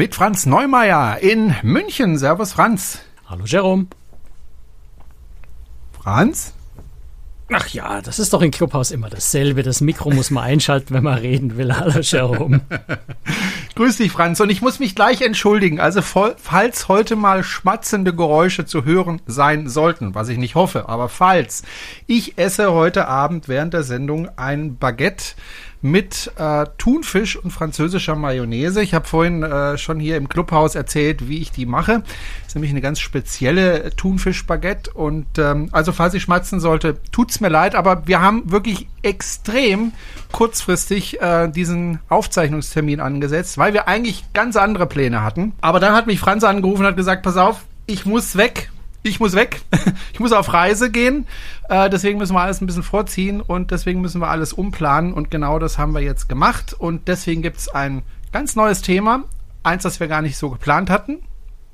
Mit Franz Neumeier in München. Servus, Franz. Hallo, Jerome. Franz? Ach ja, das ist doch im Clubhaus immer dasselbe. Das Mikro muss man einschalten, wenn man reden will. Hallo, Jerome. Grüß dich, Franz. Und ich muss mich gleich entschuldigen. Also, falls heute mal schmatzende Geräusche zu hören sein sollten, was ich nicht hoffe, aber falls, ich esse heute Abend während der Sendung ein Baguette mit äh, Thunfisch und französischer Mayonnaise. Ich habe vorhin äh, schon hier im Clubhaus erzählt, wie ich die mache. Das ist nämlich eine ganz spezielle Thunfisch-Baguette. Und ähm, also falls ich schmatzen sollte, tut's mir leid, aber wir haben wirklich extrem kurzfristig äh, diesen Aufzeichnungstermin angesetzt, weil wir eigentlich ganz andere Pläne hatten. Aber dann hat mich Franz angerufen und hat gesagt, pass auf, ich muss weg ich muss weg, ich muss auf Reise gehen, äh, deswegen müssen wir alles ein bisschen vorziehen und deswegen müssen wir alles umplanen und genau das haben wir jetzt gemacht und deswegen gibt es ein ganz neues Thema, eins, das wir gar nicht so geplant hatten.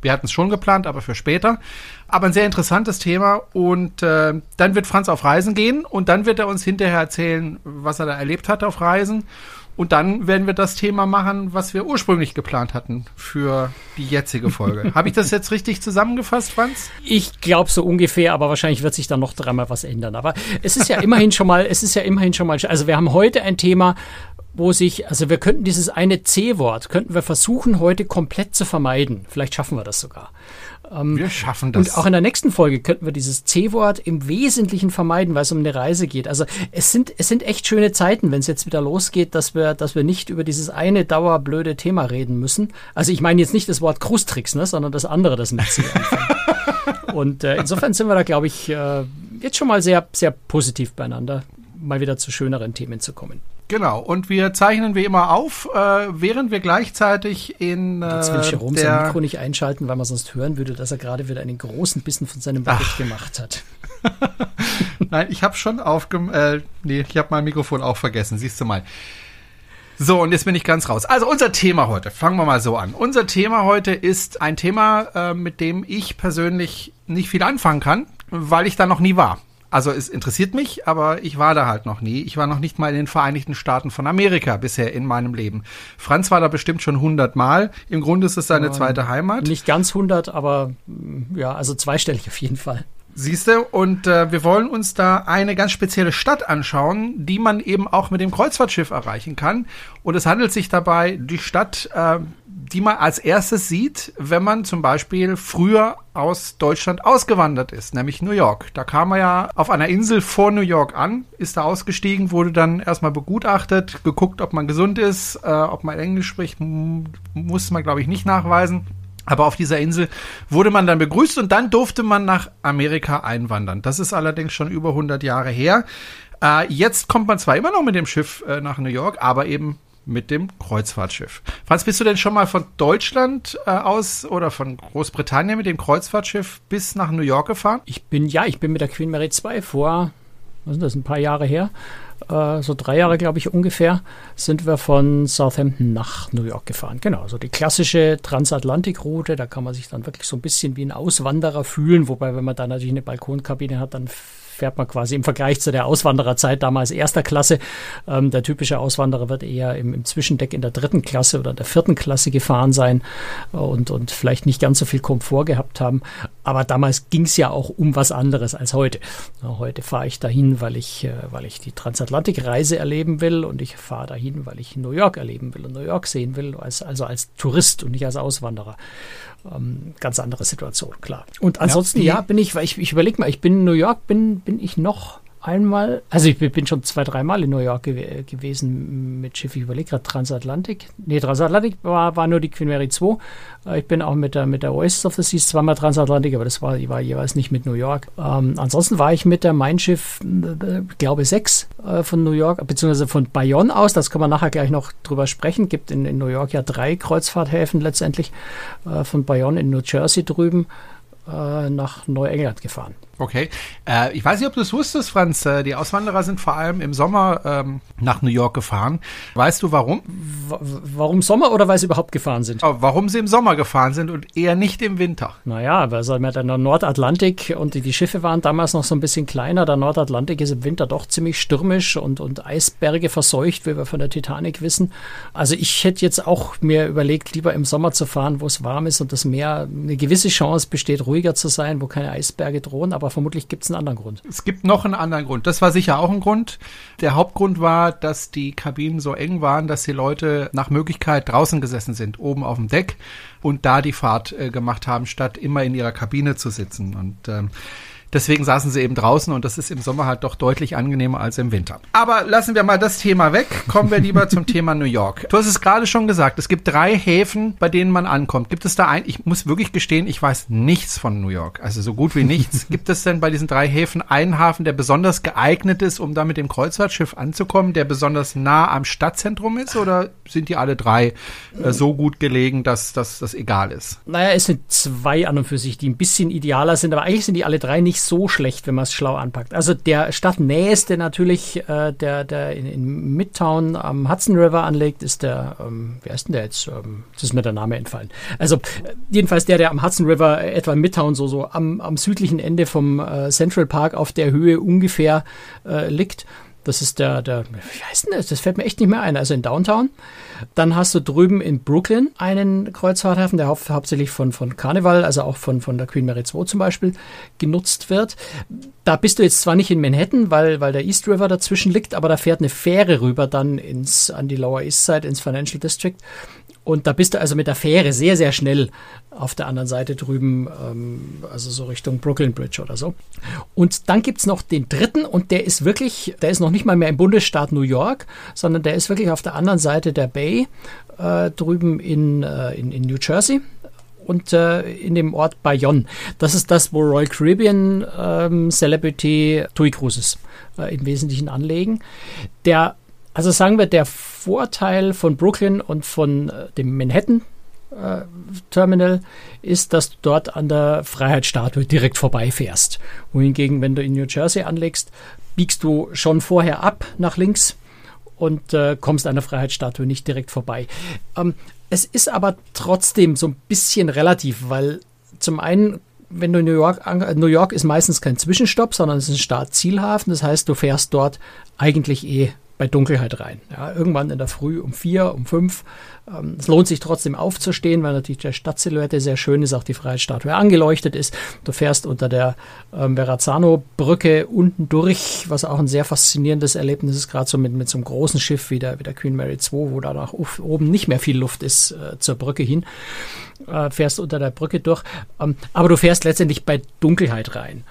Wir hatten es schon geplant, aber für später. Aber ein sehr interessantes Thema. Und äh, dann wird Franz auf Reisen gehen und dann wird er uns hinterher erzählen, was er da erlebt hat auf Reisen. Und dann werden wir das Thema machen, was wir ursprünglich geplant hatten für die jetzige Folge. Habe ich das jetzt richtig zusammengefasst, Franz? Ich glaube so ungefähr, aber wahrscheinlich wird sich dann noch dreimal was ändern. Aber es ist ja immerhin schon mal, es ist ja immerhin schon mal, also wir haben heute ein Thema, wo sich, also wir könnten dieses eine C-Wort, könnten wir versuchen, heute komplett zu vermeiden. Vielleicht schaffen wir das sogar. Ähm, wir schaffen das. Und auch in der nächsten Folge könnten wir dieses C-Wort im Wesentlichen vermeiden, weil es um eine Reise geht. Also es sind, es sind echt schöne Zeiten, wenn es jetzt wieder losgeht, dass wir, dass wir nicht über dieses eine dauerblöde Thema reden müssen. Also ich meine jetzt nicht das Wort Krustricks, ne, sondern das andere, das mit C Und äh, insofern sind wir da, glaube ich, äh, jetzt schon mal sehr, sehr positiv beieinander, mal wieder zu schöneren Themen zu kommen. Genau, und wir zeichnen wie immer auf, äh, während wir gleichzeitig in. Äh, Jetzt will Jerome sein Mikro nicht einschalten, weil man sonst hören würde, dass er gerade wieder einen großen Bissen von seinem Baguette gemacht hat. Nein, ich habe schon aufge... Äh, nee, ich habe mein Mikrofon auch vergessen, siehst du mal. So, und jetzt bin ich ganz raus. Also unser Thema heute, fangen wir mal so an. Unser Thema heute ist ein Thema, äh, mit dem ich persönlich nicht viel anfangen kann, weil ich da noch nie war. Also es interessiert mich, aber ich war da halt noch nie. Ich war noch nicht mal in den Vereinigten Staaten von Amerika bisher in meinem Leben. Franz war da bestimmt schon 100 Mal. Im Grunde ist es seine zweite Heimat. Nicht ganz 100, aber mm, ja, also zweistellig auf jeden Fall. Siehste, und äh, wir wollen uns da eine ganz spezielle Stadt anschauen, die man eben auch mit dem Kreuzfahrtschiff erreichen kann. Und es handelt sich dabei die Stadt, äh, die man als erstes sieht, wenn man zum Beispiel früher aus Deutschland ausgewandert ist, nämlich New York. Da kam er ja auf einer Insel vor New York an, ist da ausgestiegen, wurde dann erstmal begutachtet, geguckt, ob man gesund ist, äh, ob man Englisch spricht, muss man, glaube ich, nicht nachweisen. Aber auf dieser Insel wurde man dann begrüßt und dann durfte man nach Amerika einwandern. Das ist allerdings schon über 100 Jahre her. Äh, jetzt kommt man zwar immer noch mit dem Schiff äh, nach New York, aber eben mit dem Kreuzfahrtschiff. Franz, bist du denn schon mal von Deutschland äh, aus oder von Großbritannien mit dem Kreuzfahrtschiff bis nach New York gefahren? Ich bin, ja, ich bin mit der Queen Mary 2 vor, was sind das, ein paar Jahre her, äh, so drei Jahre, glaube ich, ungefähr, sind wir von Southampton nach New York gefahren. Genau, so die klassische Transatlantikroute, da kann man sich dann wirklich so ein bisschen wie ein Auswanderer fühlen, wobei, wenn man da natürlich eine Balkonkabine hat, dann fährt man quasi im Vergleich zu der Auswandererzeit damals erster Klasse. Ähm, der typische Auswanderer wird eher im, im, Zwischendeck in der dritten Klasse oder der vierten Klasse gefahren sein und, und vielleicht nicht ganz so viel Komfort gehabt haben. Aber damals ging es ja auch um was anderes als heute. Na, heute fahre ich dahin, weil ich, äh, weil ich die Transatlantikreise erleben will und ich fahre dahin, weil ich New York erleben will und New York sehen will, als, also als Tourist und nicht als Auswanderer ähm, ganz andere Situation, klar. Und ansonsten, ja, ja bin ich, weil ich, ich überlege mal, ich bin in New York, bin, bin ich noch einmal, also ich bin schon zwei, dreimal in New York gew gewesen mit Schiff. Ich überlege gerade Transatlantik. Nee, Transatlantik war, war nur die Queen Mary 2. Äh, ich bin auch mit der, mit der Oasis of the Seas zweimal Transatlantik, aber das war, war jeweils nicht mit New York. Ähm, ansonsten war ich mit der Mein Schiff, äh, glaube 6 äh, von New York, beziehungsweise von Bayonne aus. Das kann man nachher gleich noch drüber sprechen. Gibt in, in New York ja drei Kreuzfahrthäfen letztendlich. Äh, von Bayonne in New Jersey drüben äh, nach Neuengland gefahren. Okay. Äh, ich weiß nicht, ob du es wusstest, Franz. Äh, die Auswanderer sind vor allem im Sommer ähm, nach New York gefahren. Weißt du warum? W warum Sommer oder weil sie überhaupt gefahren sind? Oh, warum sie im Sommer gefahren sind und eher nicht im Winter. Naja, weil sie mit der Nordatlantik und die, die, Schiffe waren damals noch so ein bisschen kleiner. Der Nordatlantik ist im Winter doch ziemlich stürmisch und, und Eisberge verseucht, wie wir von der Titanic wissen. Also ich hätte jetzt auch mir überlegt, lieber im Sommer zu fahren, wo es warm ist und das Meer eine gewisse Chance besteht, ruhiger zu sein, wo keine Eisberge drohen. Aber aber vermutlich gibt es einen anderen Grund. Es gibt noch einen anderen Grund. Das war sicher auch ein Grund. Der Hauptgrund war, dass die Kabinen so eng waren, dass die Leute nach Möglichkeit draußen gesessen sind, oben auf dem Deck und da die Fahrt äh, gemacht haben, statt immer in ihrer Kabine zu sitzen. Und ähm, Deswegen saßen sie eben draußen und das ist im Sommer halt doch deutlich angenehmer als im Winter. Aber lassen wir mal das Thema weg. Kommen wir lieber zum Thema New York. Du hast es gerade schon gesagt. Es gibt drei Häfen, bei denen man ankommt. Gibt es da ein, ich muss wirklich gestehen, ich weiß nichts von New York. Also so gut wie nichts. gibt es denn bei diesen drei Häfen einen Hafen, der besonders geeignet ist, um da mit dem Kreuzfahrtschiff anzukommen, der besonders nah am Stadtzentrum ist? Oder sind die alle drei äh, so gut gelegen, dass das egal ist? Naja, es sind zwei an und für sich, die ein bisschen idealer sind, aber eigentlich sind die alle drei nicht so schlecht, wenn man es schlau anpackt. Also der stadtnäheste natürlich, äh, der, der in, in, Midtown am Hudson River anlegt, ist der, ähm, wer ist denn der jetzt? Ähm, das ist mir der Name entfallen. Also äh, jedenfalls der, der am Hudson River äh, etwa in Midtown so, so am, am südlichen Ende vom äh, Central Park auf der Höhe ungefähr äh, liegt. Das ist der, der, wie heißt denn das? Das fällt mir echt nicht mehr ein. Also in Downtown. Dann hast du drüben in Brooklyn einen Kreuzfahrthafen, der hau hauptsächlich von, von Carnival, also auch von, von der Queen Mary 2 zum Beispiel, genutzt wird. Da bist du jetzt zwar nicht in Manhattan, weil, weil der East River dazwischen liegt, aber da fährt eine Fähre rüber dann ins, an die Lower East Side, ins Financial District. Und da bist du also mit der Fähre sehr, sehr schnell auf der anderen Seite drüben, ähm, also so Richtung Brooklyn Bridge oder so. Und dann gibt's noch den dritten und der ist wirklich, der ist noch nicht mal mehr im Bundesstaat New York, sondern der ist wirklich auf der anderen Seite der Bay, äh, drüben in, äh, in, in New Jersey und äh, in dem Ort Bayonne. Das ist das, wo Royal Caribbean ähm, Celebrity TUI Cruises äh, im Wesentlichen anlegen. Der also sagen wir, der Vorteil von Brooklyn und von äh, dem Manhattan äh, Terminal ist, dass du dort an der Freiheitsstatue direkt vorbeifährst. Wohingegen, wenn du in New Jersey anlegst, biegst du schon vorher ab nach links und äh, kommst an der Freiheitsstatue nicht direkt vorbei. Ähm, es ist aber trotzdem so ein bisschen relativ, weil zum einen wenn du in New York, New York ist meistens kein Zwischenstopp, sondern es ist ein Start-Zielhafen. Das heißt, du fährst dort eigentlich eh bei Dunkelheit rein. Ja, irgendwann in der Früh um vier, um fünf. Ähm, es lohnt sich trotzdem aufzustehen, weil natürlich der Stadtsilhouette sehr schön ist, auch die Freiheitsstatue angeleuchtet ist. Du fährst unter der ähm, Verrazzano-Brücke unten durch, was auch ein sehr faszinierendes Erlebnis ist, gerade so mit, mit so einem großen Schiff wie der, wie der Queen Mary 2, wo da nach oben nicht mehr viel Luft ist äh, zur Brücke hin. Äh, fährst unter der Brücke durch. Ähm, aber du fährst letztendlich bei Dunkelheit rein.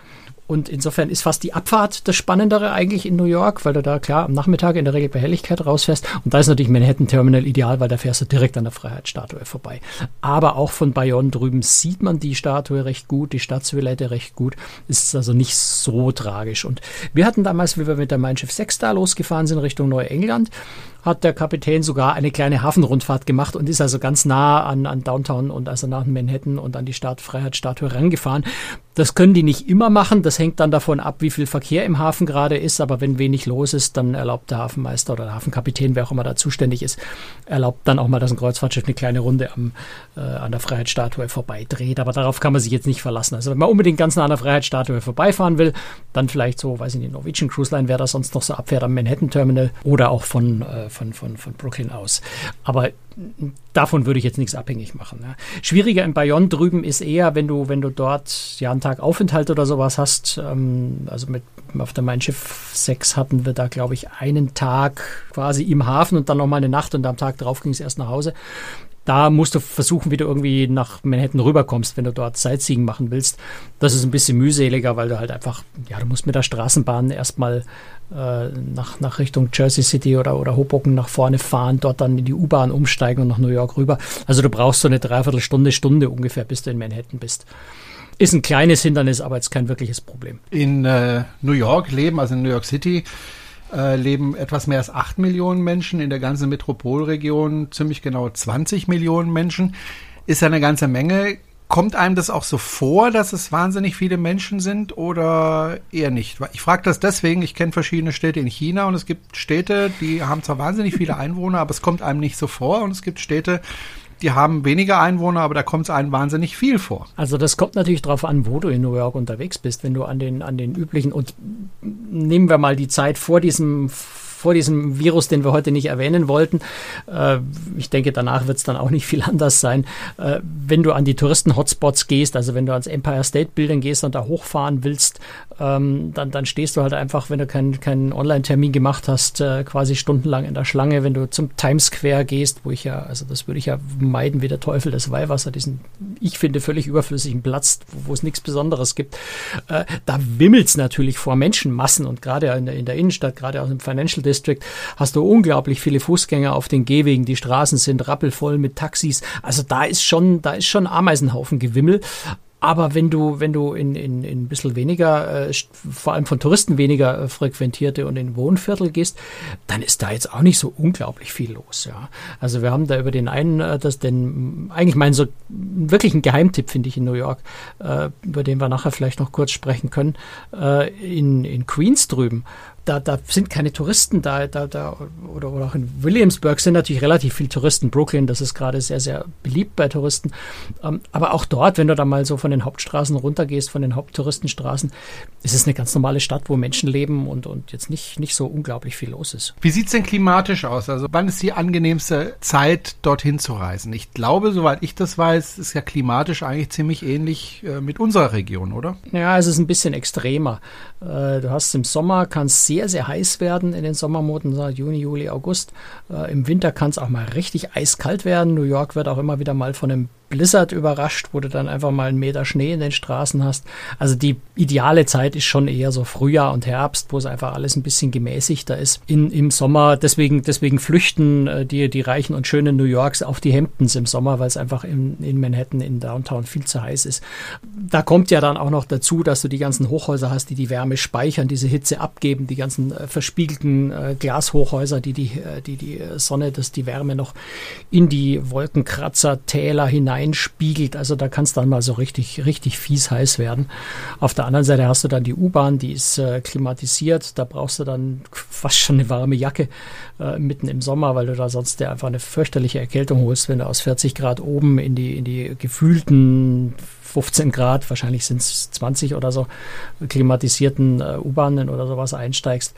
Und insofern ist fast die Abfahrt das Spannendere eigentlich in New York, weil du da klar am Nachmittag in der Regel bei Helligkeit rausfährst. Und da ist natürlich Manhattan Terminal ideal, weil da fährst du direkt an der Freiheitsstatue vorbei. Aber auch von Bayonne drüben sieht man die Statue recht gut, die Stadtsilhouette recht gut. Ist also nicht so tragisch. Und wir hatten damals, wie wir mit der Mein Schiff 6 da losgefahren sind Richtung Neuengland, hat der Kapitän sogar eine kleine Hafenrundfahrt gemacht und ist also ganz nah an, an Downtown und also nach Manhattan und an die Stadtfreiheitsstatue rangefahren. Das können die nicht immer machen. Das hängt dann davon ab, wie viel Verkehr im Hafen gerade ist. Aber wenn wenig los ist, dann erlaubt der Hafenmeister oder der Hafenkapitän, wer auch immer da zuständig ist, erlaubt dann auch mal, dass ein Kreuzfahrtschiff eine kleine Runde am, äh, an der Freiheitsstatue vorbeidreht. Aber darauf kann man sich jetzt nicht verlassen. Also wenn man unbedingt ganz nah an der Freiheitsstatue vorbeifahren will, dann vielleicht so, weiß ich nicht, Norwegian Cruise Line, wer da sonst noch so abfährt am Manhattan Terminal oder auch von, äh, von, von, von Brooklyn aus. Aber davon würde ich jetzt nichts abhängig machen. Ne? Schwieriger in Bayonne drüben ist eher, wenn du, wenn du dort ja einen Tag Aufenthalt oder sowas hast. Ähm, also mit auf der Mein Schiff 6 hatten wir da, glaube ich, einen Tag quasi im Hafen und dann nochmal eine Nacht und am Tag darauf ging es erst nach Hause. Da musst du versuchen, wie du irgendwie nach Manhattan rüberkommst, wenn du dort Sightseeing machen willst. Das ist ein bisschen mühseliger, weil du halt einfach, ja, du musst mit der Straßenbahn erstmal äh, nach, nach Richtung Jersey City oder, oder Hoboken nach vorne fahren, dort dann in die U-Bahn umsteigen und nach New York rüber. Also du brauchst so eine Dreiviertelstunde, Stunde ungefähr, bis du in Manhattan bist. Ist ein kleines Hindernis, aber jetzt kein wirkliches Problem. In äh, New York leben, also in New York City, äh, leben etwas mehr als 8 Millionen Menschen, in der ganzen Metropolregion ziemlich genau 20 Millionen Menschen. Ist ja eine ganze Menge. Kommt einem das auch so vor, dass es wahnsinnig viele Menschen sind oder eher nicht? Ich frage das deswegen, ich kenne verschiedene Städte in China und es gibt Städte, die haben zwar wahnsinnig viele Einwohner, aber es kommt einem nicht so vor und es gibt Städte, die haben weniger Einwohner, aber da kommt es einem wahnsinnig viel vor. Also das kommt natürlich darauf an, wo du in New York unterwegs bist. Wenn du an den, an den üblichen, und nehmen wir mal die Zeit vor diesem vor diesem Virus, den wir heute nicht erwähnen wollten. Äh, ich denke, danach wird es dann auch nicht viel anders sein. Äh, wenn du an die Touristen-Hotspots gehst, also wenn du ans Empire State Building gehst und da hochfahren willst, ähm, dann, dann stehst du halt einfach, wenn du keinen keinen Online-Termin gemacht hast, äh, quasi stundenlang in der Schlange. Wenn du zum Times Square gehst, wo ich ja, also das würde ich ja meiden wie der Teufel das Weihwasser, diesen, ich finde, völlig überflüssigen Platz, wo, wo es nichts Besonderes gibt, äh, da wimmelt es natürlich vor Menschenmassen und gerade in der, in der Innenstadt, gerade auch im Financial District hast du unglaublich viele Fußgänger auf den Gehwegen. Die Straßen sind rappelvoll mit Taxis. Also da ist schon, da ist schon Ameisenhaufen Gewimmel. Aber wenn du, wenn du in, in, in ein bisschen weniger, äh, vor allem von Touristen weniger äh, frequentierte und in Wohnviertel gehst, dann ist da jetzt auch nicht so unglaublich viel los. Ja. Also wir haben da über den einen, äh, das den, eigentlich meinen so wirklich ein Geheimtipp, finde ich, in New York, äh, über den wir nachher vielleicht noch kurz sprechen können, äh, in, in Queens drüben da, da sind keine Touristen da, da, da oder, oder auch in Williamsburg sind natürlich relativ viele Touristen. Brooklyn, das ist gerade sehr, sehr beliebt bei Touristen. Ähm, aber auch dort, wenn du da mal so von den Hauptstraßen runtergehst, von den Haupttouristenstraßen, ist es eine ganz normale Stadt, wo Menschen leben und, und jetzt nicht, nicht so unglaublich viel los ist. Wie sieht's denn klimatisch aus? Also wann ist die angenehmste Zeit, dorthin zu reisen? Ich glaube, soweit ich das weiß, ist ja klimatisch eigentlich ziemlich ähnlich äh, mit unserer Region, oder? Ja, es ist ein bisschen extremer. Äh, du hast im Sommer, kannst sehr, sehr heiß werden in den Sommermonaten, Juni, Juli, August. Äh, Im Winter kann es auch mal richtig eiskalt werden. New York wird auch immer wieder mal von einem Blizzard überrascht, wo du dann einfach mal einen Meter Schnee in den Straßen hast. Also die ideale Zeit ist schon eher so Frühjahr und Herbst, wo es einfach alles ein bisschen gemäßigter ist. In, Im Sommer, deswegen, deswegen flüchten äh, die, die reichen und schönen New Yorks auf die Hamptons im Sommer, weil es einfach in, in Manhattan, in Downtown viel zu heiß ist. Da kommt ja dann auch noch dazu, dass du die ganzen Hochhäuser hast, die die Wärme speichern, diese Hitze abgeben, die ganzen äh, verspiegelten äh, Glashochhäuser, die die, äh, die die Sonne, dass die Wärme noch in die Wolkenkratzer, Täler hinein einspiegelt. Also da kann es dann mal so richtig, richtig fies heiß werden. Auf der anderen Seite hast du dann die U-Bahn, die ist äh, klimatisiert. Da brauchst du dann fast schon eine warme Jacke äh, mitten im Sommer, weil du da sonst dir einfach eine fürchterliche Erkältung holst, wenn du aus 40 Grad oben in die, in die gefühlten 15 Grad, wahrscheinlich sind es 20 oder so, klimatisierten äh, U-Bahnen oder sowas einsteigst.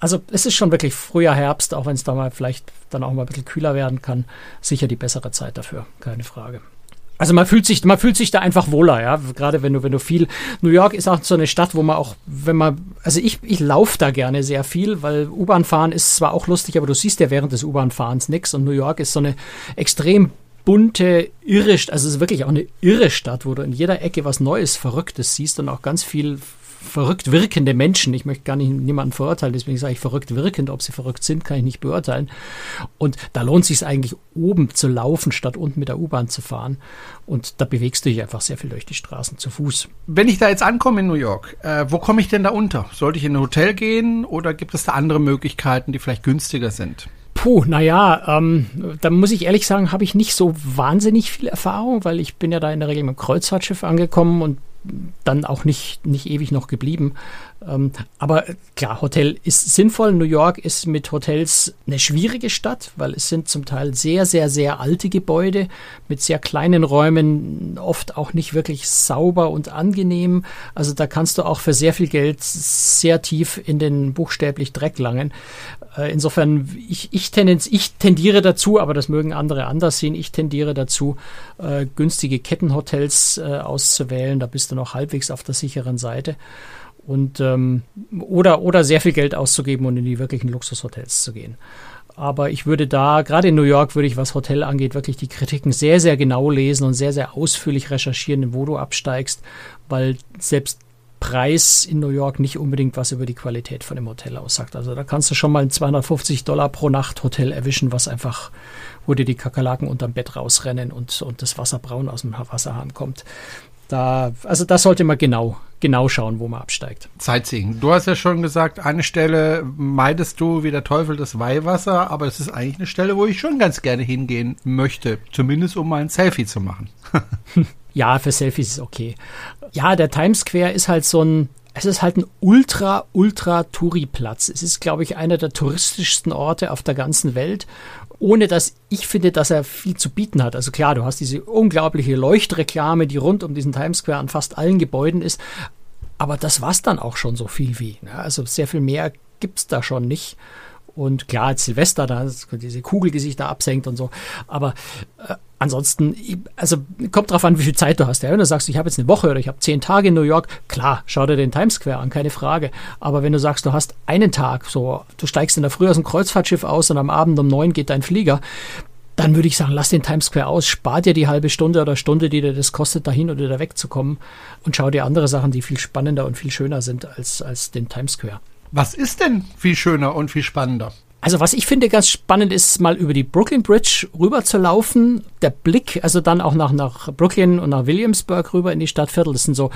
Also es ist schon wirklich früher Herbst, auch wenn es da mal vielleicht dann auch mal ein bisschen kühler werden kann. Sicher die bessere Zeit dafür, keine Frage. Also man fühlt sich, man fühlt sich da einfach wohler, ja. Gerade wenn du, wenn du viel. New York ist auch so eine Stadt, wo man auch, wenn man, also ich, ich laufe da gerne sehr viel, weil U-Bahn fahren ist zwar auch lustig, aber du siehst ja während des U-Bahn-Fahrens nichts. Und New York ist so eine extrem bunte, irre, also es ist wirklich auch eine irre Stadt, wo du in jeder Ecke was Neues, Verrücktes siehst und auch ganz viel verrückt wirkende Menschen. Ich möchte gar nicht niemanden verurteilen, deswegen sage ich verrückt wirkend. Ob sie verrückt sind, kann ich nicht beurteilen. Und da lohnt es sich eigentlich oben zu laufen, statt unten mit der U-Bahn zu fahren. Und da bewegst du dich einfach sehr viel durch die Straßen zu Fuß. Wenn ich da jetzt ankomme in New York, äh, wo komme ich denn da unter? Sollte ich in ein Hotel gehen oder gibt es da andere Möglichkeiten, die vielleicht günstiger sind? Puh, naja, ähm, da muss ich ehrlich sagen, habe ich nicht so wahnsinnig viel Erfahrung, weil ich bin ja da in der Regel mit dem Kreuzfahrtschiff angekommen und dann auch nicht, nicht ewig noch geblieben. Ähm, aber klar, Hotel ist sinnvoll. New York ist mit Hotels eine schwierige Stadt, weil es sind zum Teil sehr, sehr, sehr alte Gebäude mit sehr kleinen Räumen, oft auch nicht wirklich sauber und angenehm. Also da kannst du auch für sehr viel Geld sehr tief in den buchstäblich Dreck langen. Äh, insofern, ich, ich, tendenz, ich tendiere dazu, aber das mögen andere anders sehen, ich tendiere dazu, äh, günstige Kettenhotels äh, auszuwählen. Da bist du noch halbwegs auf der sicheren Seite und ähm, oder oder sehr viel Geld auszugeben und in die wirklichen Luxushotels zu gehen. Aber ich würde da, gerade in New York, würde ich, was Hotel angeht, wirklich die Kritiken sehr, sehr genau lesen und sehr, sehr ausführlich recherchieren, wo du absteigst, weil selbst Preis in New York nicht unbedingt was über die Qualität von dem Hotel aussagt. Also da kannst du schon mal ein 250 Dollar pro Nacht Hotel erwischen, was einfach, wo dir die Kakerlaken unterm Bett rausrennen und, und das Wasser braun aus dem Wasserhahn kommt. Da, also da sollte man genau, genau schauen, wo man absteigt. Sightseeing. Du hast ja schon gesagt, eine Stelle meidest du wie der Teufel das Weihwasser, aber es ist eigentlich eine Stelle, wo ich schon ganz gerne hingehen möchte. Zumindest um mal ein Selfie zu machen. Ja, für Selfies ist okay. Ja, der Times Square ist halt so ein, es ist halt ein ultra, ultra Touri-Platz. Es ist, glaube ich, einer der touristischsten Orte auf der ganzen Welt ohne dass ich finde, dass er viel zu bieten hat. Also klar, du hast diese unglaubliche Leuchtreklame, die rund um diesen Times Square an fast allen Gebäuden ist. Aber das war's dann auch schon so viel wie. Ne? Also sehr viel mehr gibt's da schon nicht. Und klar, Silvester, da diese Kugel, die sich da absenkt und so. Aber äh, ansonsten, also kommt drauf an, wie viel Zeit du hast. Ja, wenn du sagst, ich habe jetzt eine Woche oder ich habe zehn Tage in New York, klar, schau dir den Times Square an, keine Frage. Aber wenn du sagst, du hast einen Tag, so, du steigst in der Früh aus dem Kreuzfahrtschiff aus und am Abend um neun geht dein Flieger, dann würde ich sagen, lass den Times Square aus, spar dir die halbe Stunde oder Stunde, die dir das kostet, dahin oder da wegzukommen und schau dir andere Sachen, die viel spannender und viel schöner sind als, als den Times Square. Was ist denn viel schöner und viel spannender? Also was ich finde ganz spannend ist, mal über die Brooklyn Bridge rüber zu laufen. Der Blick, also dann auch nach, nach Brooklyn und nach Williamsburg rüber in die Stadtviertel. Das sind so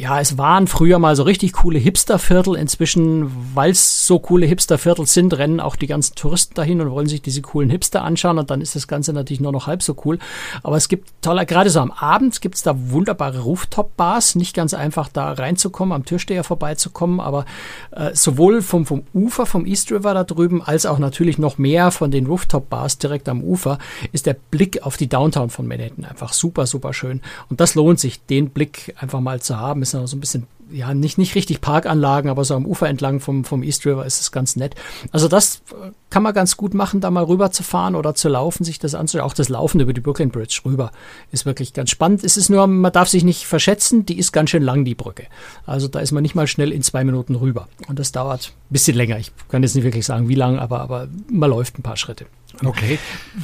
ja, es waren früher mal so richtig coole Hipsterviertel. Inzwischen, weil es so coole Hipsterviertel sind, rennen auch die ganzen Touristen dahin und wollen sich diese coolen Hipster anschauen und dann ist das Ganze natürlich nur noch halb so cool. Aber es gibt toller, gerade so am Abend gibt es da wunderbare Rooftop-Bars. Nicht ganz einfach da reinzukommen, am Türsteher vorbeizukommen, aber äh, sowohl vom, vom Ufer, vom East River da drüben, als auch natürlich noch mehr von den Rooftop-Bars direkt am Ufer, ist der Blick auf die Downtown von Manhattan einfach super, super schön. Und das lohnt sich, den Blick einfach mal zu haben ist so ein bisschen, ja, nicht, nicht richtig Parkanlagen, aber so am Ufer entlang vom, vom East River ist es ganz nett. Also das äh, kann man ganz gut machen, da mal rüber zu fahren oder zu laufen, sich das anzuschauen. Auch das Laufen über die Brooklyn Bridge rüber ist wirklich ganz spannend. Es ist nur, man darf sich nicht verschätzen, die ist ganz schön lang, die Brücke. Also da ist man nicht mal schnell in zwei Minuten rüber. Und das dauert ein bisschen länger. Ich kann jetzt nicht wirklich sagen, wie lang, aber, aber man läuft ein paar Schritte. Okay.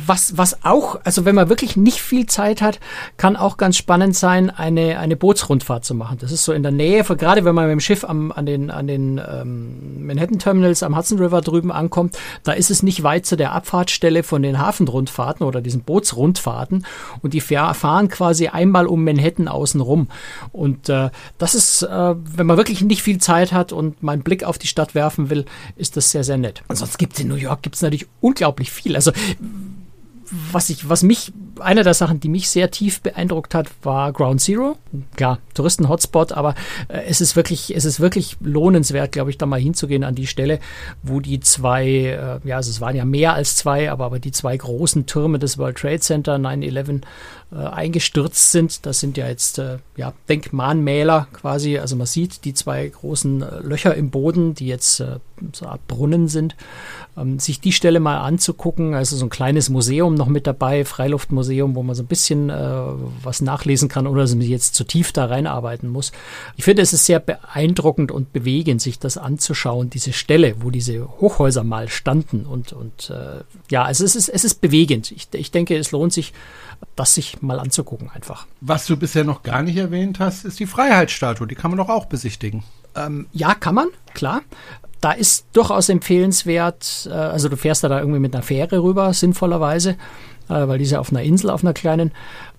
Was, was auch, also wenn man wirklich nicht viel Zeit hat, kann auch ganz spannend sein, eine, eine Bootsrundfahrt zu machen. Das ist so in der Nähe, von, gerade wenn man mit dem Schiff am, an den, an den ähm, Manhattan Terminals am Hudson River drüben ankommt, da ist es nicht weit zu der Abfahrtsstelle von den Hafenrundfahrten oder diesen Bootsrundfahrten und die fahren quasi einmal um Manhattan außen rum. Und äh, das ist, äh, wenn man wirklich nicht viel Zeit hat und mal einen Blick auf die Stadt werfen will, ist das sehr, sehr nett. Ansonsten gibt es in New York gibt's natürlich unglaublich viel. Also was ich, was mich, eine der Sachen, die mich sehr tief beeindruckt hat, war Ground Zero. Klar, Touristen-Hotspot, aber äh, es ist wirklich, es ist wirklich lohnenswert, glaube ich, da mal hinzugehen an die Stelle, wo die zwei, äh, ja, also es waren ja mehr als zwei, aber, aber die zwei großen Türme des World Trade Center 9-11 äh, eingestürzt sind. Das sind ja jetzt äh, ja, Denkmahnmäler quasi. Also man sieht die zwei großen äh, Löcher im Boden, die jetzt äh, so eine Art Brunnen sind. Ähm, sich die Stelle mal anzugucken, also so ein kleines Museum noch mit dabei, Freiluftmuseum, wo man so ein bisschen äh, was nachlesen kann, ohne dass man jetzt zu tief da reinarbeiten muss. Ich finde, es ist sehr beeindruckend und bewegend, sich das anzuschauen, diese Stelle, wo diese Hochhäuser mal standen und, und äh, ja, also es ist, es ist bewegend. Ich, ich denke, es lohnt sich, das sich mal anzugucken einfach. Was du bisher noch gar nicht erwähnt hast, ist die Freiheitsstatue. Die kann man doch auch besichtigen. Ähm, ja, kann man, klar. Da ist durchaus empfehlenswert, äh, also du fährst da, da irgendwie mit einer Fähre rüber, sinnvollerweise, äh, weil die ist ja auf einer Insel, auf einer kleinen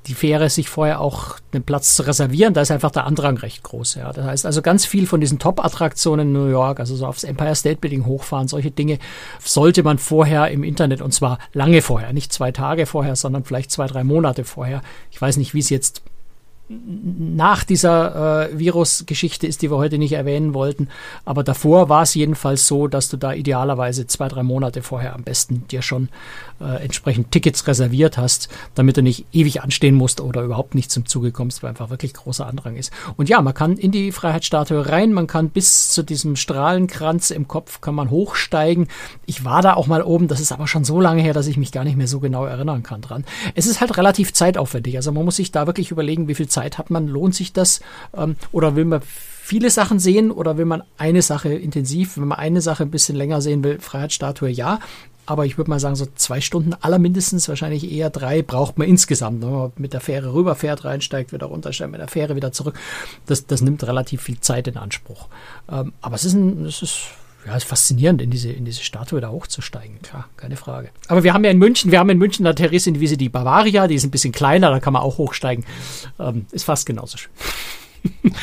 die Fähre sich vorher auch einen Platz zu reservieren. Da ist einfach der Andrang recht groß. Ja. Das heißt also ganz viel von diesen Top-Attraktionen in New York, also so aufs Empire State Building hochfahren, solche Dinge sollte man vorher im Internet und zwar lange vorher, nicht zwei Tage vorher, sondern vielleicht zwei, drei Monate vorher. Ich weiß nicht, wie es jetzt nach dieser äh, Virus-Geschichte ist, die wir heute nicht erwähnen wollten. Aber davor war es jedenfalls so, dass du da idealerweise zwei, drei Monate vorher am besten dir schon äh, entsprechend Tickets reserviert hast, damit du nicht ewig anstehen musst oder überhaupt nicht zum Zuge kommst, weil einfach wirklich großer Andrang ist. Und ja, man kann in die Freiheitsstatue rein, man kann bis zu diesem Strahlenkranz im Kopf kann man hochsteigen. Ich war da auch mal oben, das ist aber schon so lange her, dass ich mich gar nicht mehr so genau erinnern kann dran. Es ist halt relativ zeitaufwendig, also man muss sich da wirklich überlegen, wie viel Zeit hat man, lohnt sich das? Ähm, oder will man viele Sachen sehen oder will man eine Sache intensiv? Wenn man eine Sache ein bisschen länger sehen will, Freiheitsstatue ja. Aber ich würde mal sagen, so zwei Stunden allermindestens, wahrscheinlich eher drei, braucht man insgesamt. Wenn man mit der Fähre rüberfährt, reinsteigt, wieder runtersteigt, mit der Fähre wieder zurück. Das, das nimmt relativ viel Zeit in Anspruch. Ähm, aber es ist, ein, es ist ja, ist faszinierend, in diese, in diese Statue da hochzusteigen, klar, keine Frage. Aber wir haben ja in München, wir haben in München der Therese in die Wiese die Bavaria, die ist ein bisschen kleiner, da kann man auch hochsteigen. Ähm, ist fast genauso schön.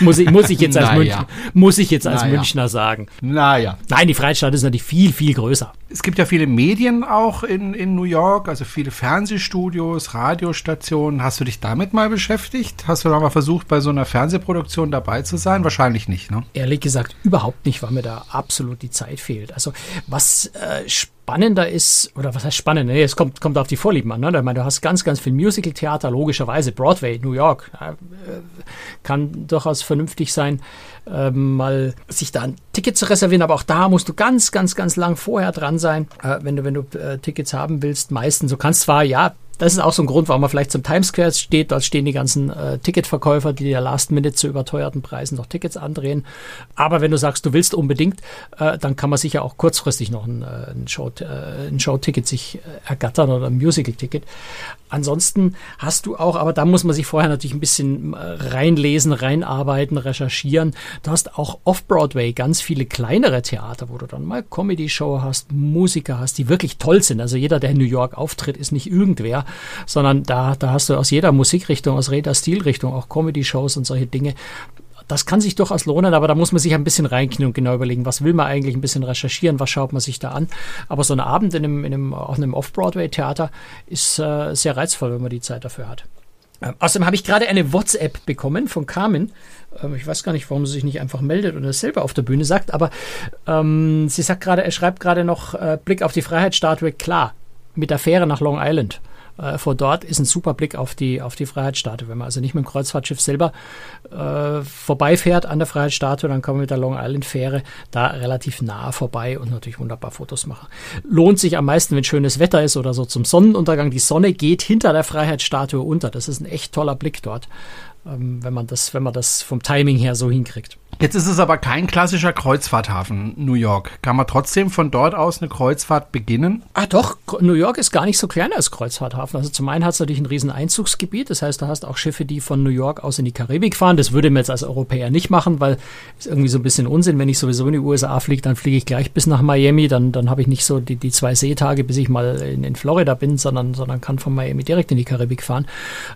Muss, ich, muss ich jetzt als, Naja. Münchner, muss ich jetzt als Naja. Münchner sagen. Naja. Nein, die Freiheitsstadt ist natürlich viel, viel größer. Es gibt ja viele Medien auch in, in New York, also viele Fernsehstudios, Radiostationen. Hast du dich damit mal beschäftigt? Hast du da mal versucht, bei so einer Fernsehproduktion dabei zu sein? Wahrscheinlich nicht, ne? Ehrlich gesagt, überhaupt nicht, weil mir da absolut die Zeit fehlt. Also was äh, spannender ist, oder was heißt spannend? Nee, es kommt, kommt auf die Vorlieben an. Ne? Ich meine, du hast ganz, ganz viel Musical-Theater, logischerweise. Broadway, New York, äh, kann durchaus vernünftig sein, ähm, mal sich da ein Ticket zu reservieren. Aber auch da musst du ganz, ganz, ganz lang vorher dran sein, äh, wenn du, wenn du äh, Tickets haben willst. Meistens, du kannst zwar, ja, das ist auch so ein Grund, warum man vielleicht zum Times Square steht. Dort stehen die ganzen äh, Ticketverkäufer, die ja Last Minute zu überteuerten Preisen noch Tickets andrehen. Aber wenn du sagst, du willst unbedingt, äh, dann kann man sicher auch kurzfristig noch ein, äh, ein, Show, äh, ein Showticket sich äh, ergattern oder ein Musical-Ticket. Ansonsten hast du auch, aber da muss man sich vorher natürlich ein bisschen äh, reinlesen, reinarbeiten, recherchieren. Du hast auch off-Broadway ganz viele kleinere Theater, wo du dann mal Comedy-Show hast, Musiker hast, die wirklich toll sind. Also jeder, der in New York auftritt, ist nicht irgendwer, sondern da, da hast du aus jeder Musikrichtung, aus jeder Stilrichtung auch Comedy-Shows und solche Dinge. Das kann sich durchaus lohnen, aber da muss man sich ein bisschen reinknien und genau überlegen, was will man eigentlich, ein bisschen recherchieren, was schaut man sich da an. Aber so ein Abend in einem, in einem, einem Off-Broadway-Theater ist äh, sehr reizvoll, wenn man die Zeit dafür hat. Ähm, außerdem habe ich gerade eine WhatsApp bekommen von Carmen. Ähm, ich weiß gar nicht, warum sie sich nicht einfach meldet und das selber auf der Bühne sagt, aber ähm, sie sagt gerade, er schreibt gerade noch äh, Blick auf die Freiheitsstatue, klar, mit der Fähre nach Long Island. Äh, von dort ist ein super Blick auf die, auf die Freiheitsstatue. Wenn man also nicht mit dem Kreuzfahrtschiff selber äh, vorbeifährt an der Freiheitsstatue, dann kann man mit der Long Island Fähre da relativ nah vorbei und natürlich wunderbar Fotos machen. Lohnt sich am meisten, wenn schönes Wetter ist oder so zum Sonnenuntergang. Die Sonne geht hinter der Freiheitsstatue unter. Das ist ein echt toller Blick dort, ähm, wenn man das, wenn man das vom Timing her so hinkriegt. Jetzt ist es aber kein klassischer Kreuzfahrthafen, New York. Kann man trotzdem von dort aus eine Kreuzfahrt beginnen? Ah doch, New York ist gar nicht so klein als Kreuzfahrthafen. Also zum einen hat es natürlich ein riesen Einzugsgebiet. Das heißt, du hast auch Schiffe, die von New York aus in die Karibik fahren. Das würde man jetzt als Europäer nicht machen, weil es irgendwie so ein bisschen Unsinn. Wenn ich sowieso in die USA fliege, dann fliege ich gleich bis nach Miami. Dann, dann habe ich nicht so die, die zwei Seetage, bis ich mal in, in Florida bin, sondern, sondern kann von Miami direkt in die Karibik fahren.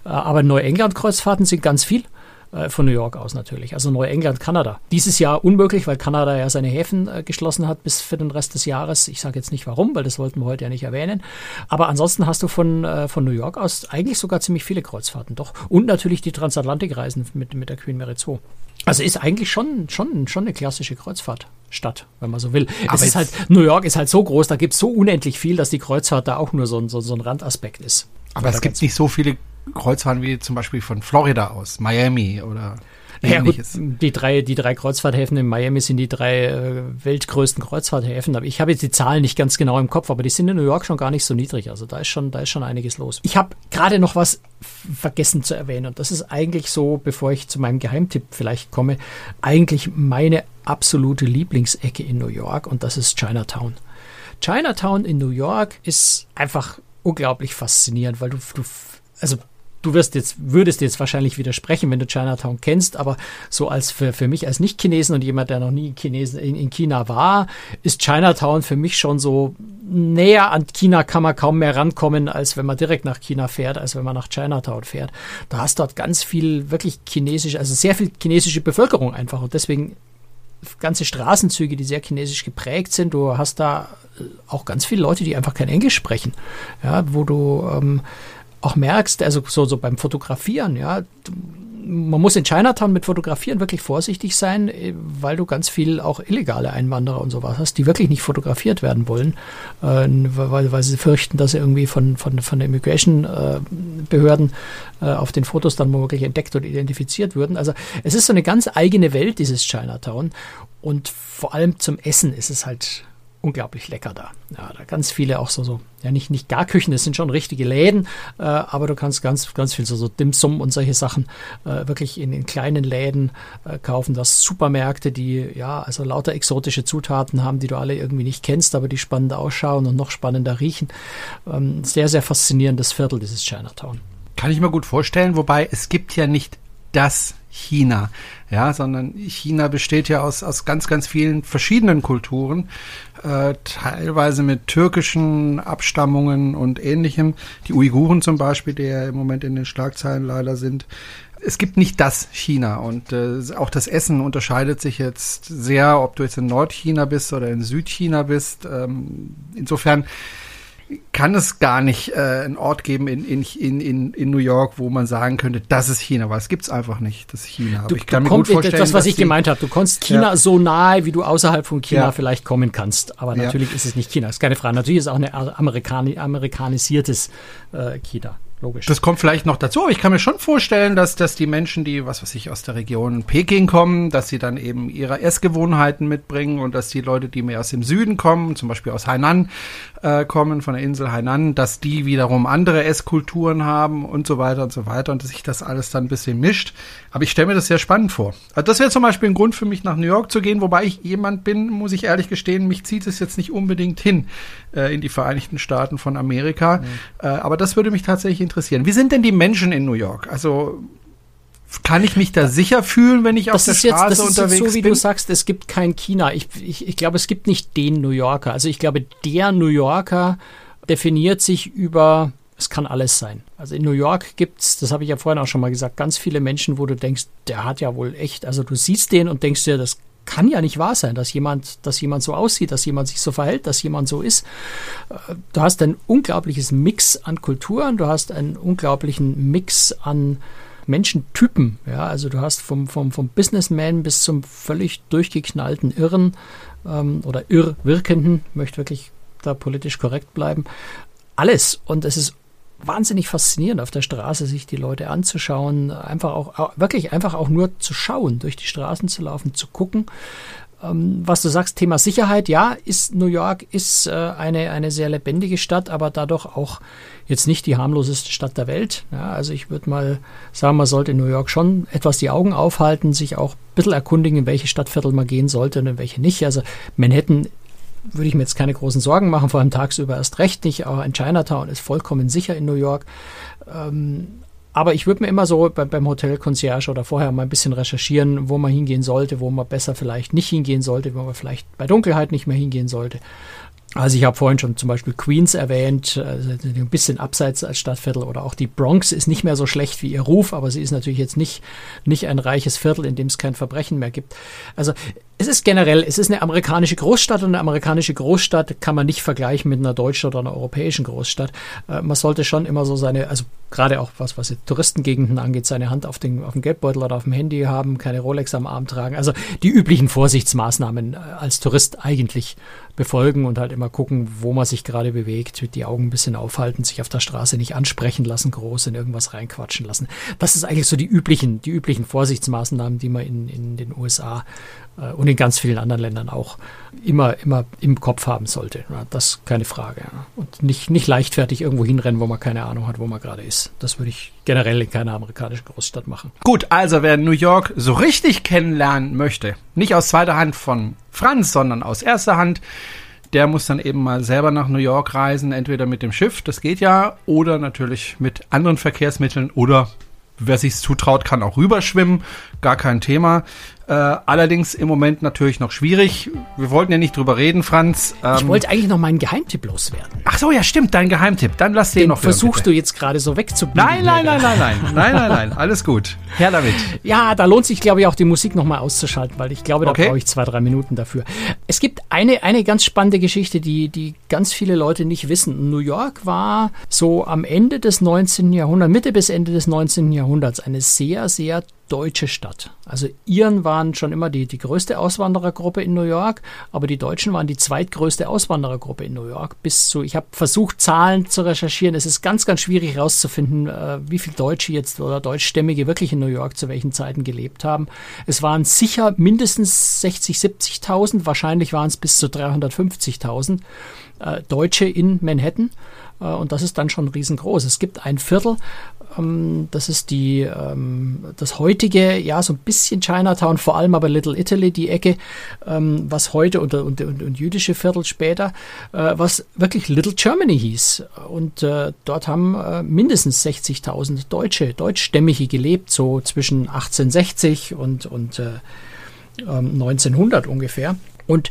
Äh, Aber Neuengland-Kreuzfahrten sind ganz viel äh, von New York aus natürlich. Also Neuengland, Kanada. Dieses Jahr unmöglich, weil Kanada ja seine Häfen äh, geschlossen hat bis für den Rest des Jahres. Ich sage jetzt nicht warum, weil das wollten wir heute ja nicht erwähnen. Aber ansonsten hast du von, äh, von New York aus eigentlich sogar ziemlich viele Kreuzfahrten, doch. Und natürlich die Transatlantikreisen mit, mit der Queen Mary 2. Also ist eigentlich schon, schon, schon eine klassische Kreuzfahrtstadt, wenn man so will. Aber es ist halt, New York ist halt so groß, da gibt es so unendlich viel, dass die Kreuzfahrt da auch nur so ein, so, so ein Randaspekt ist. Aber es gibt nicht so viele Kreuzfahrten wie zum Beispiel von Florida aus, Miami oder Ja, gut, ähnliches. die drei, die drei Kreuzfahrthäfen in Miami sind die drei äh, weltgrößten Kreuzfahrthäfen. Ich habe jetzt die Zahlen nicht ganz genau im Kopf, aber die sind in New York schon gar nicht so niedrig. Also da ist schon, da ist schon einiges los. Ich habe gerade noch was vergessen zu erwähnen und das ist eigentlich so, bevor ich zu meinem Geheimtipp vielleicht komme, eigentlich meine absolute Lieblingsecke in New York und das ist Chinatown. Chinatown in New York ist einfach unglaublich faszinierend, weil du, du also du wirst jetzt, würdest jetzt wahrscheinlich widersprechen, wenn du Chinatown kennst, aber so als für, für mich als Nicht-Chinesen und jemand, der noch nie in, Chinesen, in, in China war, ist Chinatown für mich schon so näher an China kann man kaum mehr rankommen, als wenn man direkt nach China fährt, als wenn man nach Chinatown fährt. Du hast dort ganz viel wirklich chinesische, also sehr viel chinesische Bevölkerung einfach und deswegen ganze Straßenzüge, die sehr chinesisch geprägt sind. Du hast da äh, auch ganz viele Leute, die einfach kein Englisch sprechen, ja, wo du ähm, auch merkst, also so, so beim Fotografieren, ja, man muss in Chinatown mit Fotografieren wirklich vorsichtig sein, äh, weil du ganz viel auch illegale Einwanderer und sowas hast, die wirklich nicht fotografiert werden wollen, äh, weil, weil sie fürchten, dass sie irgendwie von, von, von den Immigration-Behörden äh, auf den Fotos dann womöglich entdeckt und identifiziert würden. Also es ist so eine ganz eigene Welt, dieses Chinatown. Und vor allem zum Essen ist es halt unglaublich lecker da. Ja, da ganz viele auch so, so ja nicht, nicht Garküchen, das sind schon richtige Läden, äh, aber du kannst ganz, ganz viel so, so Dim Sum und solche Sachen äh, wirklich in, in kleinen Läden äh, kaufen. Das Supermärkte, die ja, also lauter exotische Zutaten haben, die du alle irgendwie nicht kennst, aber die spannend ausschauen und noch spannender riechen. Ähm, sehr, sehr faszinierendes Viertel, dieses Chinatown. Kann ich mir gut vorstellen, wobei es gibt ja nicht das China, ja, sondern China besteht ja aus, aus ganz, ganz vielen verschiedenen Kulturen, äh, teilweise mit türkischen Abstammungen und ähnlichem. Die Uiguren zum Beispiel, die ja im Moment in den Schlagzeilen leider sind. es gibt nicht das China und äh, auch das Essen unterscheidet sich jetzt sehr, ob du jetzt in Nordchina bist oder in Südchina bist. Ähm, insofern kann es gar nicht äh, einen Ort geben in, in, in, in New York, wo man sagen könnte, das ist China, weil es gibt's einfach nicht, das China. Aber du, ich kann mir gut vorstellen, das, was ich gemeint habe, du kannst China ja. so nahe, wie du außerhalb von China ja. vielleicht kommen kannst. Aber natürlich ja. ist es nicht China, ist keine Frage. Natürlich ist es auch ein Amerikani amerikanisiertes äh, China logisch. Das kommt vielleicht noch dazu, aber ich kann mir schon vorstellen, dass, dass die Menschen, die, was weiß ich, aus der Region Peking kommen, dass sie dann eben ihre Essgewohnheiten mitbringen und dass die Leute, die mehr aus dem Süden kommen, zum Beispiel aus Hainan äh, kommen, von der Insel Hainan, dass die wiederum andere Esskulturen haben und so weiter und so weiter und dass sich das alles dann ein bisschen mischt. Aber ich stelle mir das sehr spannend vor. Also das wäre zum Beispiel ein Grund für mich, nach New York zu gehen, wobei ich jemand bin, muss ich ehrlich gestehen, mich zieht es jetzt nicht unbedingt hin äh, in die Vereinigten Staaten von Amerika. Mhm. Äh, aber das würde mich tatsächlich interessieren. Wie sind denn die Menschen in New York? Also kann ich mich da sicher fühlen, wenn ich auf der Straße jetzt, das unterwegs ist jetzt so, wie bin? du sagst, es gibt kein China. Ich, ich, ich glaube, es gibt nicht den New Yorker. Also ich glaube, der New Yorker definiert sich über, es kann alles sein. Also in New York gibt's, das habe ich ja vorhin auch schon mal gesagt, ganz viele Menschen, wo du denkst, der hat ja wohl echt, also du siehst den und denkst dir, das kann ja nicht wahr sein, dass jemand, dass jemand so aussieht, dass jemand sich so verhält, dass jemand so ist. Äh, du hast ein unglaubliches Mix an Kulturen, du hast einen unglaublichen Mix an Menschentypen. Ja, also du hast vom, vom, vom Businessman bis zum völlig durchgeknallten Irren ähm, oder Irrwirkenden, möchte wirklich da politisch korrekt bleiben. Alles. Und es ist wahnsinnig faszinierend auf der Straße, sich die Leute anzuschauen, einfach auch, wirklich einfach auch nur zu schauen, durch die Straßen zu laufen, zu gucken. Ähm, was du sagst, Thema Sicherheit, ja, ist New York ist äh, eine, eine sehr lebendige Stadt, aber dadurch auch jetzt nicht die harmloseste Stadt der Welt. Ja, also ich würde mal sagen, man sollte in New York schon etwas die Augen aufhalten, sich auch ein bisschen erkundigen, in welche Stadtviertel man gehen sollte und in welche nicht. Also Manhattan würde ich mir jetzt keine großen Sorgen machen, vor allem tagsüber erst recht nicht. Aber in Chinatown ist vollkommen sicher in New York. Ähm, aber ich würde mir immer so bei, beim Hotel Concierge oder vorher mal ein bisschen recherchieren, wo man hingehen sollte, wo man besser vielleicht nicht hingehen sollte, wo man vielleicht bei Dunkelheit nicht mehr hingehen sollte. Also ich habe vorhin schon zum Beispiel Queens erwähnt, also ein bisschen abseits als Stadtviertel oder auch die Bronx ist nicht mehr so schlecht wie ihr Ruf, aber sie ist natürlich jetzt nicht, nicht ein reiches Viertel, in dem es kein Verbrechen mehr gibt. Also es ist generell, es ist eine amerikanische Großstadt und eine amerikanische Großstadt kann man nicht vergleichen mit einer deutschen oder einer europäischen Großstadt. Äh, man sollte schon immer so seine, also gerade auch was, was Touristengegenden angeht, seine Hand auf, den, auf dem Geldbeutel oder auf dem Handy haben, keine Rolex am Arm tragen. Also die üblichen Vorsichtsmaßnahmen äh, als Tourist eigentlich befolgen und halt immer gucken, wo man sich gerade bewegt, die Augen ein bisschen aufhalten, sich auf der Straße nicht ansprechen lassen, groß in irgendwas reinquatschen lassen. Das ist eigentlich so die üblichen, die üblichen Vorsichtsmaßnahmen, die man in, in den USA und in ganz vielen anderen Ländern auch immer, immer im Kopf haben sollte. Das ist keine Frage. Und nicht, nicht leichtfertig irgendwo hinrennen, wo man keine Ahnung hat, wo man gerade ist. Das würde ich generell in keiner amerikanischen Großstadt machen. Gut, also wer New York so richtig kennenlernen möchte, nicht aus zweiter Hand von Franz, sondern aus erster Hand, der muss dann eben mal selber nach New York reisen, entweder mit dem Schiff, das geht ja, oder natürlich mit anderen Verkehrsmitteln oder wer sich zutraut, kann auch rüberschwimmen, gar kein Thema. Äh, allerdings im Moment natürlich noch schwierig. Wir wollten ja nicht drüber reden, Franz. Ähm, ich wollte eigentlich noch meinen Geheimtipp loswerden. Ach so, ja, stimmt, dein Geheimtipp. Dann lass den, den noch versuchst hören, du jetzt gerade so wegzubiegen. Nein, nein, nein, nein, nein, nein, nein, nein, alles gut. Her damit. Ja, da lohnt sich, glaube ich, auch die Musik nochmal auszuschalten, weil ich glaube, da okay. brauche ich zwei, drei Minuten dafür. Es gibt eine, eine ganz spannende Geschichte, die, die ganz viele Leute nicht wissen. New York war so am Ende des 19. Jahrhunderts, Mitte bis Ende des 19. Jahrhunderts eine sehr, sehr deutsche Stadt. Also Iren waren schon immer die, die größte Auswanderergruppe in New York, aber die Deutschen waren die zweitgrößte Auswanderergruppe in New York. Bis zu, ich habe versucht, Zahlen zu recherchieren. Es ist ganz, ganz schwierig herauszufinden, äh, wie viele Deutsche jetzt oder Deutschstämmige wirklich in New York zu welchen Zeiten gelebt haben. Es waren sicher mindestens 60, 70.000, wahrscheinlich waren es bis zu 350.000 äh, Deutsche in Manhattan. Äh, und das ist dann schon riesengroß. Es gibt ein Viertel, ähm, das ist die, ähm, das heutige, ja, so ein bisschen Chinatown, vor allem aber Little Italy, die Ecke, ähm, was heute und, und, und, und jüdische Viertel später, äh, was wirklich Little Germany hieß. Und äh, dort haben äh, mindestens 60.000 Deutsche, Deutschstämmige gelebt, so zwischen 1860 und, und äh, 1900 ähm, ungefähr. Und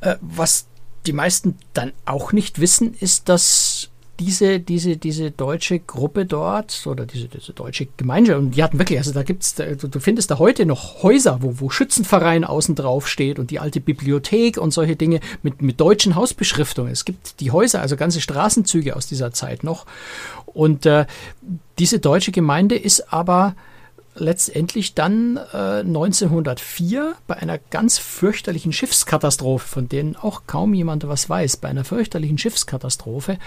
äh, was die meisten dann auch nicht wissen, ist, dass diese, diese, diese deutsche Gruppe dort oder diese, diese deutsche Gemeinde, und die hatten wirklich, also da gibt's, du, du findest da heute noch Häuser, wo, wo Schützenverein außen drauf steht und die alte Bibliothek und solche Dinge mit, mit deutschen Hausbeschriftungen. Es gibt die Häuser, also ganze Straßenzüge aus dieser Zeit noch. Und äh, diese deutsche Gemeinde ist aber letztendlich dann äh, 1904 bei einer ganz fürchterlichen Schiffskatastrophe, von denen auch kaum jemand was weiß, bei einer fürchterlichen Schiffskatastrophe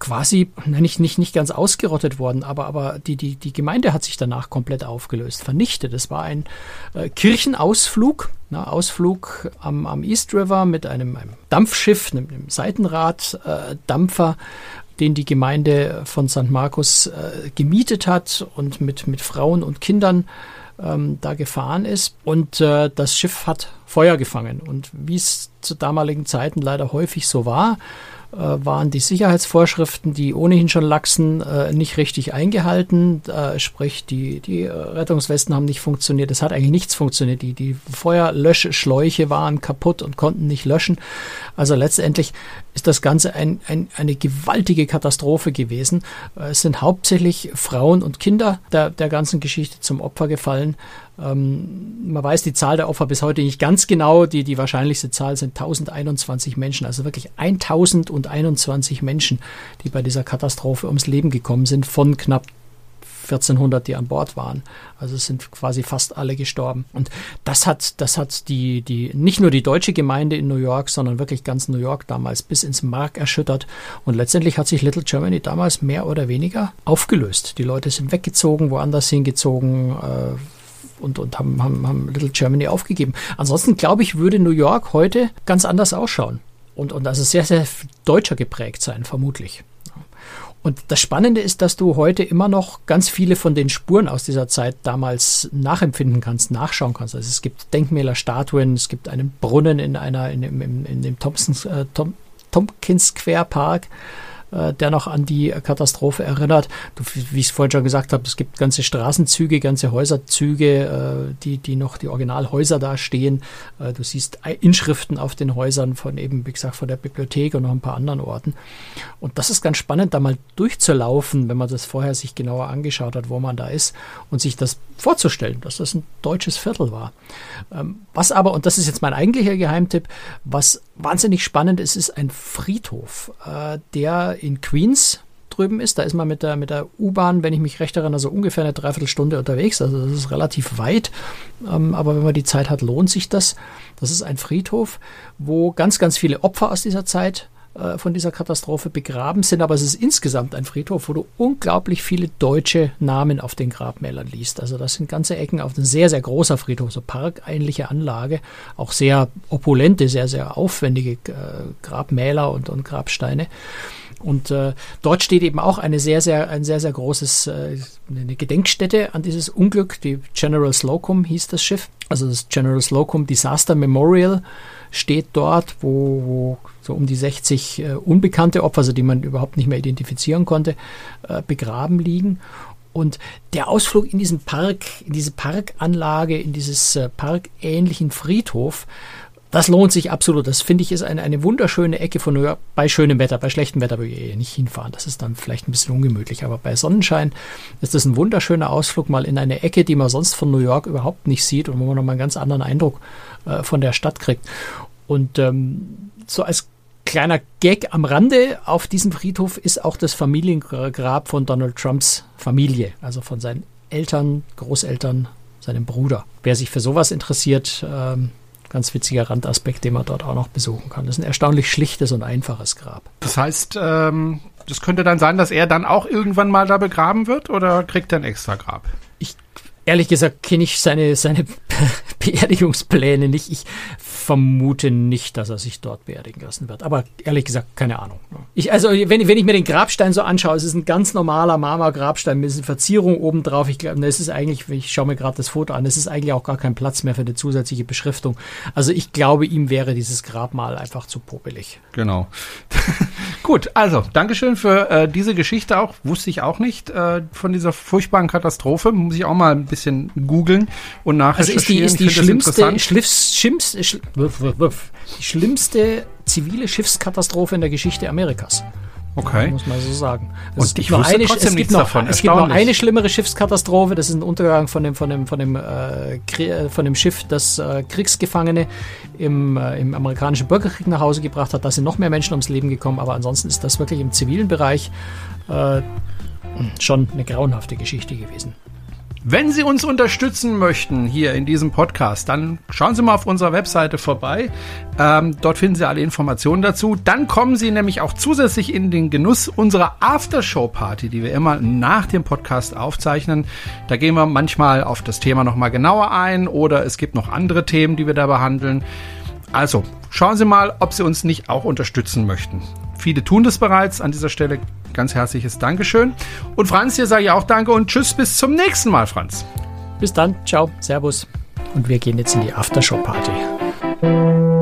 quasi nicht, nicht, nicht ganz ausgerottet worden, aber, aber die, die, die Gemeinde hat sich danach komplett aufgelöst, vernichtet. Es war ein äh, Kirchenausflug, na, Ausflug am, am East River mit einem, einem Dampfschiff, einem, einem Seitenraddampfer, äh, den die Gemeinde von St. Markus äh, gemietet hat und mit, mit Frauen und Kindern ähm, da gefahren ist. Und äh, das Schiff hat Feuer gefangen. Und wie es zu damaligen Zeiten leider häufig so war, waren die Sicherheitsvorschriften, die ohnehin schon laxen, äh, nicht richtig eingehalten. Äh, sprich, die, die Rettungswesten haben nicht funktioniert. Es hat eigentlich nichts funktioniert. Die, die Feuerlöschschläuche waren kaputt und konnten nicht löschen. Also letztendlich ist das Ganze ein, ein, eine gewaltige Katastrophe gewesen. Es sind hauptsächlich Frauen und Kinder der, der ganzen Geschichte zum Opfer gefallen. Ähm, man weiß die Zahl der Opfer bis heute nicht ganz genau. Die, die wahrscheinlichste Zahl sind 1021 Menschen, also wirklich 1021 Menschen, die bei dieser Katastrophe ums Leben gekommen sind, von knapp 1400, die an Bord waren. Also es sind quasi fast alle gestorben. Und das hat, das hat die, die, nicht nur die deutsche Gemeinde in New York, sondern wirklich ganz New York damals bis ins Mark erschüttert. Und letztendlich hat sich Little Germany damals mehr oder weniger aufgelöst. Die Leute sind weggezogen, woanders hingezogen. Äh, und, und haben, haben, haben Little Germany aufgegeben. Ansonsten glaube ich, würde New York heute ganz anders ausschauen. Und, und also sehr, sehr deutscher geprägt sein, vermutlich. Und das Spannende ist, dass du heute immer noch ganz viele von den Spuren aus dieser Zeit damals nachempfinden kannst, nachschauen kannst. Also es gibt Denkmäler, Statuen, es gibt einen Brunnen in einer, in, in, in dem Thompson, äh, Tom, Tompkins Square Park äh, der noch an die Katastrophe erinnert. Du, wie ich es vorhin schon gesagt habe, es gibt ganze Straßenzüge, ganze Häuserzüge, äh, die, die noch die Originalhäuser da stehen. Äh, du siehst Inschriften auf den Häusern von eben, wie gesagt, von der Bibliothek und noch ein paar anderen Orten. Und das ist ganz spannend, da mal durchzulaufen, wenn man das vorher sich genauer angeschaut hat, wo man da ist und sich das vorzustellen, dass das ein deutsches Viertel war. Ähm, was aber, und das ist jetzt mein eigentlicher Geheimtipp, was wahnsinnig spannend ist, ist ein Friedhof, äh, der in Queens drüben ist. Da ist man mit der, mit der U-Bahn, wenn ich mich recht erinnere, so ungefähr eine Dreiviertelstunde unterwegs. Also das ist relativ weit. Ähm, aber wenn man die Zeit hat, lohnt sich das. Das ist ein Friedhof, wo ganz, ganz viele Opfer aus dieser Zeit äh, von dieser Katastrophe begraben sind, aber es ist insgesamt ein Friedhof, wo du unglaublich viele deutsche Namen auf den Grabmälern liest. Also das sind ganze Ecken auf ein sehr, sehr großer Friedhof, so parkähnliche Anlage, auch sehr opulente, sehr, sehr aufwendige äh, Grabmäler und, und Grabsteine. Und äh, dort steht eben auch eine sehr, sehr, ein sehr, sehr großes, äh, eine Gedenkstätte an dieses Unglück. Die General Slocum hieß das Schiff. Also das General Slocum Disaster Memorial steht dort, wo, wo so um die 60 äh, unbekannte Opfer, also die man überhaupt nicht mehr identifizieren konnte, äh, begraben liegen. Und der Ausflug in diesen Park, in diese Parkanlage, in dieses äh, parkähnlichen Friedhof, das lohnt sich absolut. Das finde ich ist eine, eine wunderschöne Ecke von New York. Bei schönem Wetter, bei schlechtem Wetter würde ich nicht hinfahren. Das ist dann vielleicht ein bisschen ungemütlich. Aber bei Sonnenschein ist das ein wunderschöner Ausflug mal in eine Ecke, die man sonst von New York überhaupt nicht sieht und wo man nochmal einen ganz anderen Eindruck äh, von der Stadt kriegt. Und ähm, so als kleiner Gag am Rande auf diesem Friedhof ist auch das Familiengrab von Donald Trumps Familie, also von seinen Eltern, Großeltern, seinem Bruder. Wer sich für sowas interessiert, ähm, ganz witziger Randaspekt, den man dort auch noch besuchen kann. Das ist ein erstaunlich schlichtes und einfaches Grab. Das heißt, ähm, das könnte dann sein, dass er dann auch irgendwann mal da begraben wird oder kriegt er ein extra Grab? Ich ehrlich gesagt kenne ich seine, seine Beerdigungspläne nicht. Ich vermute nicht, dass er sich dort beerdigen lassen wird. Aber ehrlich gesagt, keine Ahnung. Ich, also, wenn, wenn ich mir den Grabstein so anschaue, es ist ein ganz normaler Marmorgrabstein mit einer Verzierung oben drauf. Ich glaube, es ist eigentlich, ich schaue mir gerade das Foto an, es ist eigentlich auch gar kein Platz mehr für eine zusätzliche Beschriftung. Also ich glaube, ihm wäre dieses Grabmal einfach zu popelig. Genau. Gut, also, Dankeschön für äh, diese Geschichte auch. Wusste ich auch nicht äh, von dieser furchtbaren Katastrophe. Muss ich auch mal ein bisschen googeln und nachrecherchieren. Also ist die, ist die schlimmste, schlimmste, schlimmste, die schlimmste zivile Schiffskatastrophe in der Geschichte Amerikas. Okay. Muss man so sagen. Also Und ich wusste eine, trotzdem es nichts noch, davon. Es gibt noch eine schlimmere Schiffskatastrophe. Das ist ein Untergang von dem, von dem, von dem, äh, von dem Schiff, das äh, Kriegsgefangene im, äh, im amerikanischen Bürgerkrieg nach Hause gebracht hat. Da sind noch mehr Menschen ums Leben gekommen. Aber ansonsten ist das wirklich im zivilen Bereich äh, schon eine grauenhafte Geschichte gewesen. Wenn Sie uns unterstützen möchten hier in diesem Podcast, dann schauen Sie mal auf unserer Webseite vorbei. Ähm, dort finden Sie alle Informationen dazu. Dann kommen Sie nämlich auch zusätzlich in den Genuss unserer Aftershow-Party, die wir immer nach dem Podcast aufzeichnen. Da gehen wir manchmal auf das Thema nochmal genauer ein oder es gibt noch andere Themen, die wir da behandeln. Also, schauen Sie mal, ob Sie uns nicht auch unterstützen möchten. Viele tun das bereits. An dieser Stelle ganz herzliches Dankeschön. Und Franz, hier sage ich auch Danke und Tschüss, bis zum nächsten Mal, Franz. Bis dann, ciao, Servus. Und wir gehen jetzt in die Aftershow-Party.